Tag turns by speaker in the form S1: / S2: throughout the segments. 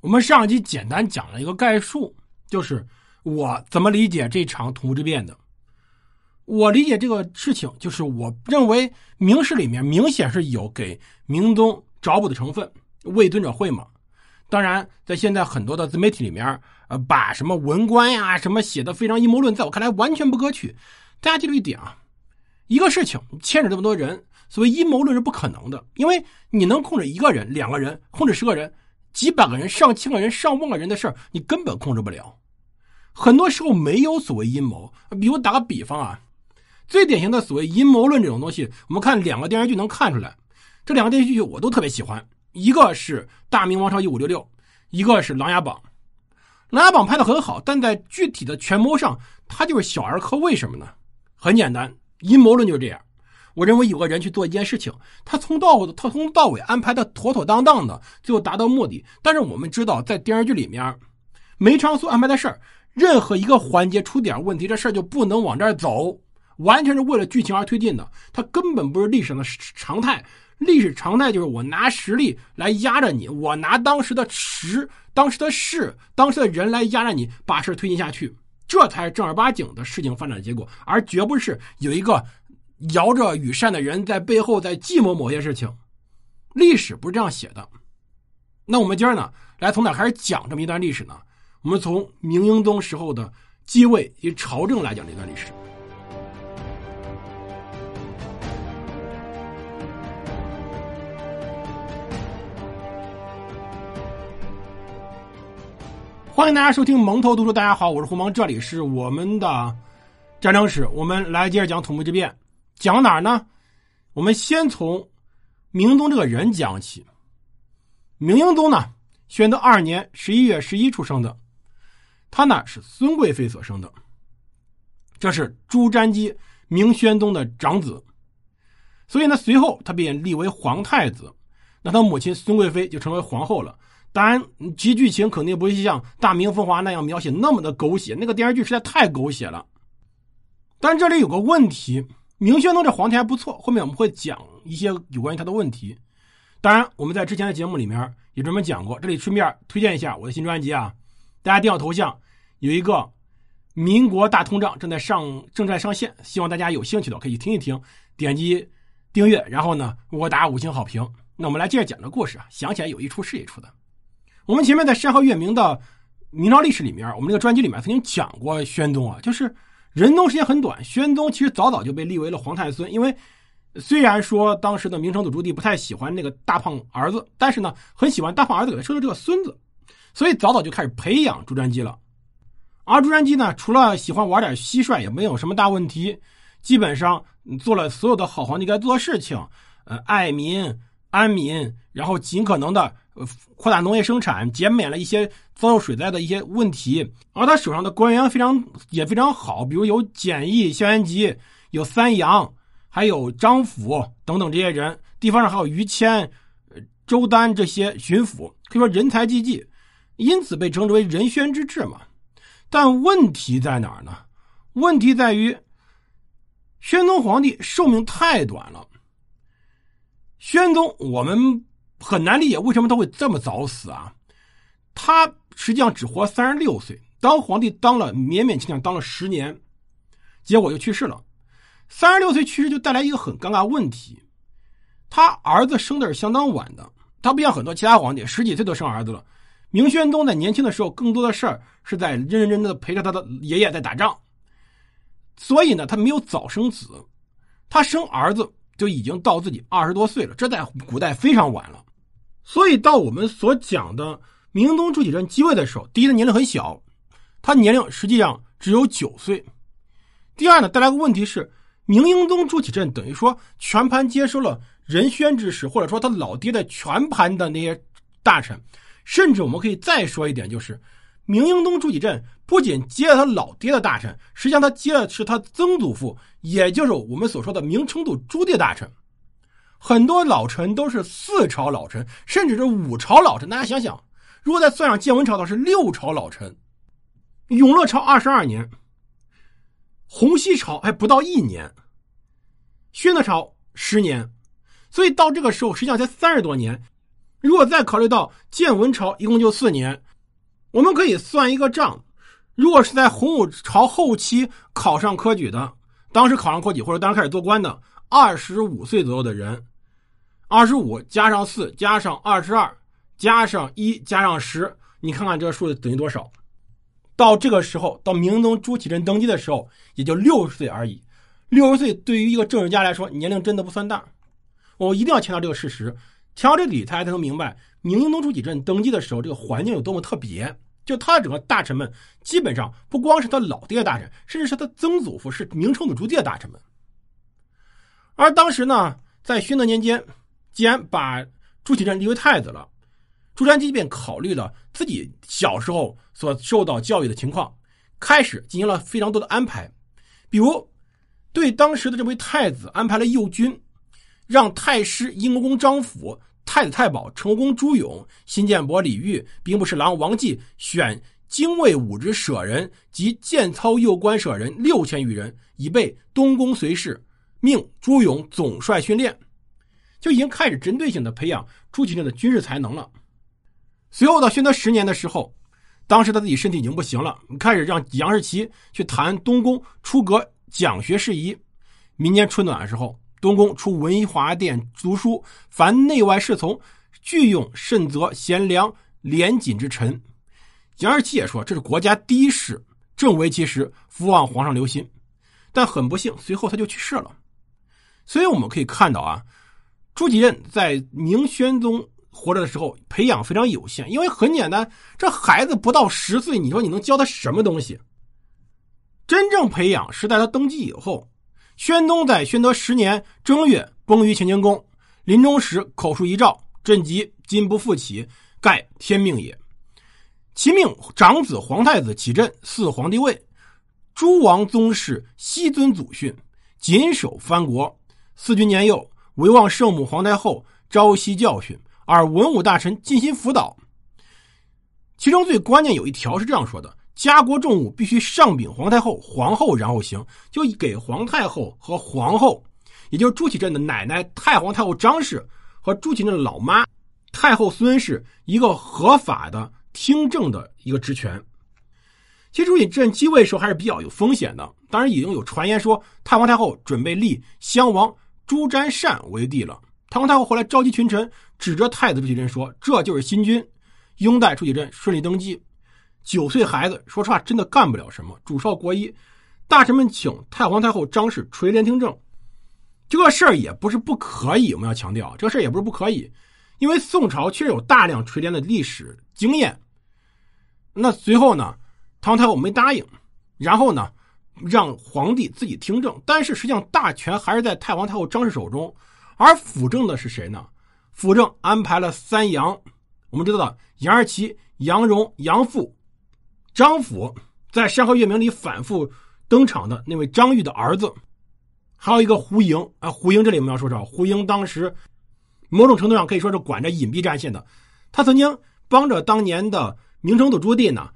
S1: 我们上一集简单讲了一个概述，就是我怎么理解这场土木之变的。我理解这个事情，就是我认为明史里面明显是有给明宗找补的成分，魏尊者讳嘛。当然，在现在很多的自媒体里面，呃，把什么文官呀什么写的非常阴谋论，在我看来完全不可取。大家记住一点啊，一个事情牵扯这么多人，所谓阴谋论是不可能的，因为你能控制一个人、两个人，控制十个人。几百个人、上千个人、上万个人的事儿，你根本控制不了。很多时候没有所谓阴谋。比如打个比方啊，最典型的所谓阴谋论这种东西，我们看两个电视剧能看出来。这两个电视剧我都特别喜欢，一个是《大明王朝一五六六》，一个是《琅琊榜》。《琅琊榜》拍的很好，但在具体的权谋上，它就是小儿科。为什么呢？很简单，阴谋论就是这样。我认为有个人去做一件事情，他从到他从到尾安排的妥妥当当的，最后达到目的。但是我们知道，在电视剧里面，梅长苏安排的事儿，任何一个环节出点问题，这事儿就不能往这儿走，完全是为了剧情而推进的。它根本不是历史的常态。历史常态就是我拿实力来压着你，我拿当时的时、当时的事、当时的人来压着你，把事推进下去，这才是正儿八经的事情发展结果，而绝不是有一个。摇着羽扇的人在背后在计谋某些事情，历史不是这样写的。那我们今儿呢，来从哪开始讲这么一段历史呢？我们从明英宗时候的继位及朝政来讲这段历史。欢迎大家收听蒙头读书，大家好，我是胡蒙，这里是我们的战争史，我们来接着讲土木之变。讲哪儿呢？我们先从明宗这个人讲起。明英宗呢，宣德二年十一月十一出生的，他呢是孙贵妃所生的，这是朱瞻基明宣宗的长子，所以呢，随后他便立为皇太子，那他母亲孙贵妃就成为皇后了。当然，其剧情肯定不会像《大明风华》那样描写那么的狗血，那个电视剧实在太狗血了。但这里有个问题。明宣宗这皇帝还不错，后面我们会讲一些有关于他的问题。当然，我们在之前的节目里面也专门讲过，这里顺便推荐一下我的新专辑啊！大家点我头像，有一个《民国大通胀》正在上正在上线，希望大家有兴趣的可以听一听，点击订阅，然后呢我打五星好评。那我们来接着讲这故事啊，想起来有一出是一出的。我们前面在山河月明的明朝历史里面，我们这个专辑里面曾经讲过宣宗啊，就是。仁宗时间很短，宣宗其实早早就被立为了皇太孙。因为虽然说当时的明成祖朱棣不太喜欢那个大胖儿子，但是呢，很喜欢大胖儿子给他生的这个孙子，所以早早就开始培养朱瞻基了。而朱瞻基呢，除了喜欢玩点蟋蟀，也没有什么大问题，基本上做了所有的好皇帝该做的事情，呃，爱民安民，然后尽可能的。扩大农业生产，减免了一些遭受水灾的一些问题，而他手上的官员非常也非常好，比如有简易、萧元吉，有三杨，还有张辅等等这些人，地方上还有于谦、周丹这些巡抚，可以说人才济济，因此被称之为仁宣之治嘛。但问题在哪儿呢？问题在于宣宗皇帝寿命太短了。宣宗，我们。很难理解为什么他会这么早死啊？他实际上只活三十六岁，当皇帝当了勉勉强强当了十年，结果就去世了。三十六岁去世就带来一个很尴尬问题，他儿子生的是相当晚的，他不像很多其他皇帝十几岁都生儿子了。明宣宗在年轻的时候更多的事儿是在认认真真的陪着他的爷爷在打仗，所以呢，他没有早生子，他生儿子就已经到自己二十多岁了，这在古代非常晚了。所以到我们所讲的明英宗朱祁镇继位的时候，第一，他年龄很小，他年龄实际上只有九岁。第二呢，带来个问题是，明英宗朱祁镇等于说全盘接收了仁宣之事，或者说他老爹的全盘的那些大臣，甚至我们可以再说一点，就是明英宗朱祁镇不仅接了他老爹的大臣，实际上他接的是他曾祖父，也就是我们所说的明成祖朱棣大臣。很多老臣都是四朝老臣，甚至是五朝老臣。大家想想，如果再算上建文朝的，是六朝老臣。永乐朝二十二年，洪熙朝还不到一年，宣德朝十年，所以到这个时候实际上才三十多年。如果再考虑到建文朝一共就四年，我们可以算一个账：如果是在洪武朝后期考上科举的，当时考上科举或者当时开始做官的，二十五岁左右的人，二十五加上四加上二十二加上一加上十，你看看这个数字等于多少？到这个时候，到明宗朱祁镇登基的时候，也就六十岁而已。六十岁对于一个政治家来说，年龄真的不算大。我一定要强调这个事实，强调这里，大家才能明白明英宗朱祁镇登基的时候，这个环境有多么特别。就他整个大臣们，基本上不光是他老爹大臣，甚至是他曾祖父是明成祖朱棣的大臣们。而当时呢，在宣德年间，既然把朱祁镇立为太子了，朱瞻基便考虑了自己小时候所受到教育的情况，开始进行了非常多的安排，比如对当时的这位太子安排了右军。让太师英国公张辅、太子太保成功朱勇、新建伯李煜、兵部侍郎王继选精卫武职舍人及建操右官舍人六千余人，以备东宫随侍。命朱勇总帅训练，就已经开始针对性的培养朱祁镇的军事才能了。随后到宣德十年的时候，当时他自己身体已经不行了，开始让杨士奇去谈东宫出阁讲学事宜。民间春暖的时候。东宫出文华殿读书，凡内外侍从，俱用慎择贤良廉谨之臣。杨二七也说，这是国家第一事，正为其时，福望皇上留心。但很不幸，随后他就去世了。所以我们可以看到啊，朱祁镇在明宣宗活着的时候，培养非常有限，因为很简单，这孩子不到十岁，你说你能教他什么东西？真正培养是在他登基以后。宣宗在宣德十年正月崩于乾清宫，临终时口述遗诏：“朕即今不复起，盖天命也。”其命长子皇太子启镇嗣皇帝位，诸王宗室悉遵祖训，谨守藩国。四君年幼，唯望圣母皇太后朝夕教训，而文武大臣尽心辅导。其中最关键有一条是这样说的。家国重务必须上禀皇太后、皇后，然后行。就给皇太后和皇后，也就是朱祁镇的奶奶太皇太后张氏和朱祁镇的老妈太后孙氏一个合法的听政的一个职权。其实朱祁镇继位时候还是比较有风险的，当然已经有传言说太皇太后准备立襄王朱瞻善为帝了。太皇太后后来召集群臣，指着太子朱祁镇说：“这就是新君，拥戴朱祁镇顺利登基。”九岁孩子，说实话真的干不了什么。主少国医，大臣们请太皇太后张氏垂帘听政，这个事儿也不是不可以。我们要强调，这个事儿也不是不可以，因为宋朝确实有大量垂帘的历史经验。那随后呢，太皇太后没答应，然后呢，让皇帝自己听政。但是实际上大权还是在太皇太后张氏手中，而辅政的是谁呢？辅政安排了三杨，我们知道的杨二奇、杨荣、杨阜。张府在《山河月明》里反复登场的那位张玉的儿子，还有一个胡莹啊，胡莹这里我们要说说，胡莹当时某种程度上可以说是管着隐蔽战线的，他曾经帮着当年的明成祖朱棣呢，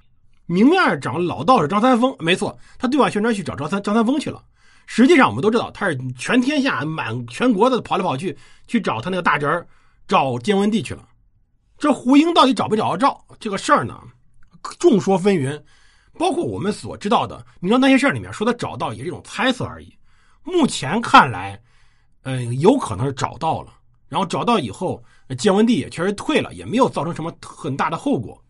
S1: 明面找老道士张三丰，没错，他对外宣传去找张三张三丰去了，实际上我们都知道他是全天下满全国的跑来跑去去找他那个大侄儿找建文帝去了，这胡英到底找不找到赵这个事儿呢？众说纷纭，包括我们所知道的，你知道那些事儿里面说的找到也是一种猜测而已。目前看来，嗯，有可能是找到了，然后找到以后，建文帝也确实退了，也没有造成什么很大的后果。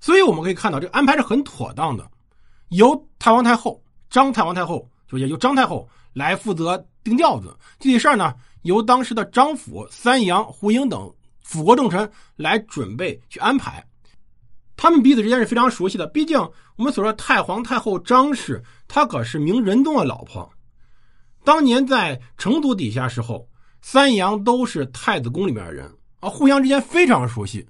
S1: 所以我们可以看到，这个安排是很妥当的。由太皇太后张太皇太后，就也由张太后来负责定调子，具体事儿呢，由当时的张辅、三杨、胡英等辅国重臣来准备去安排。他们彼此之间是非常熟悉的，毕竟我们所说太皇太后张氏，她可是明仁宗的老婆。当年在成都底下时候，三杨都是太子宫里面的人啊，互相之间非常熟悉。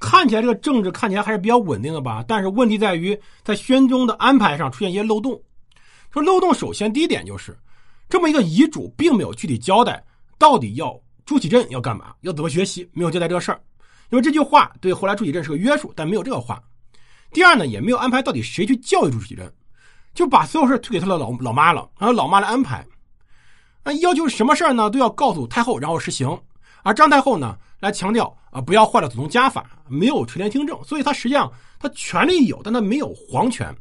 S1: 看起来这个政治看起来还是比较稳定的吧，但是问题在于在宣宗的安排上出现一些漏洞。说漏洞，首先第一点就是这么一个遗嘱并没有具体交代到底要朱祁镇要干嘛，要怎么学习，没有交代这个事儿。因为这句话对后来朱祁镇是个约束，但没有这个话。第二呢，也没有安排到底谁去教育朱祁镇，就把所有事推给他的老老妈了，让老妈来安排。那要求什么事呢，都要告诉太后，然后实行。而张太后呢，来强调啊，不要坏了祖宗家法，没有垂帘听政，所以他实际上他权力有，但他没有皇权。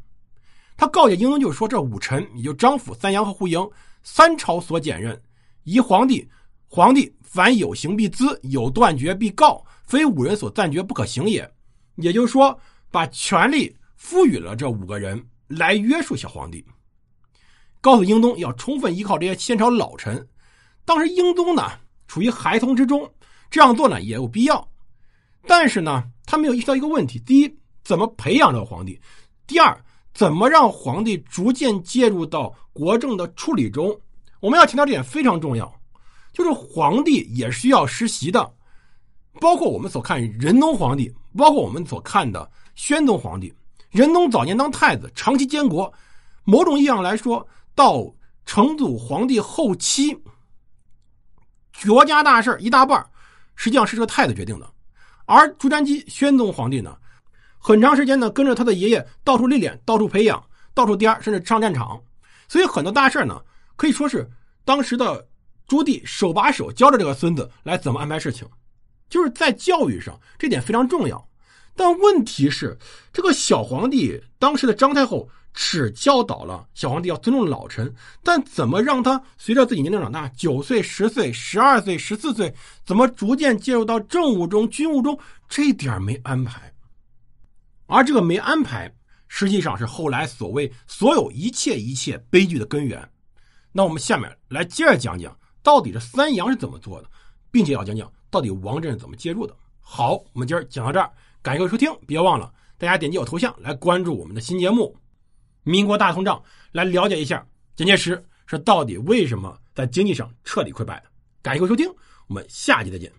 S1: 他告诫英宗，就是说这五臣，也就张辅、三杨和胡莹，三朝所检任，宜皇帝，皇帝凡有行必咨，有断绝必告，非五人所暂决不可行也。也就是说，把权力赋予了这五个人来约束小皇帝，告诉英宗要充分依靠这些先朝老臣。当时英宗呢处于孩童之中，这样做呢也有必要，但是呢他没有意识到一个问题：第一，怎么培养这个皇帝；第二。怎么让皇帝逐渐介入到国政的处理中？我们要强调这点非常重要，就是皇帝也需要实习的，包括我们所看仁宗皇帝，包括我们所看的宣宗皇帝。仁宗早年当太子，长期监国，某种意义上来说，到成祖皇帝后期，国家大事一大半实际上是这个太子决定的，而朱瞻基宣宗皇帝呢？很长时间呢，跟着他的爷爷到处历练，到处培养，到处颠甚至上战场。所以很多大事呢，可以说是当时的朱棣手把手教着这个孙子来怎么安排事情，就是在教育上这点非常重要。但问题是，这个小皇帝当时的张太后只教导了小皇帝要尊重老臣，但怎么让他随着自己年龄长大，九岁、十岁、十二岁、十四岁，怎么逐渐介入到政务中、军务中，这点没安排。而这个没安排，实际上是后来所谓所有一切一切悲剧的根源。那我们下面来接着讲讲，到底这三杨是怎么做的，并且要讲讲到底王震是怎么介入的。好，我们今儿讲到这儿，感谢各位收听，别忘了大家点击我头像来关注我们的新节目《民国大通胀》，来了解一下蒋介石是到底为什么在经济上彻底溃败的。感谢各位收听，我们下期再见。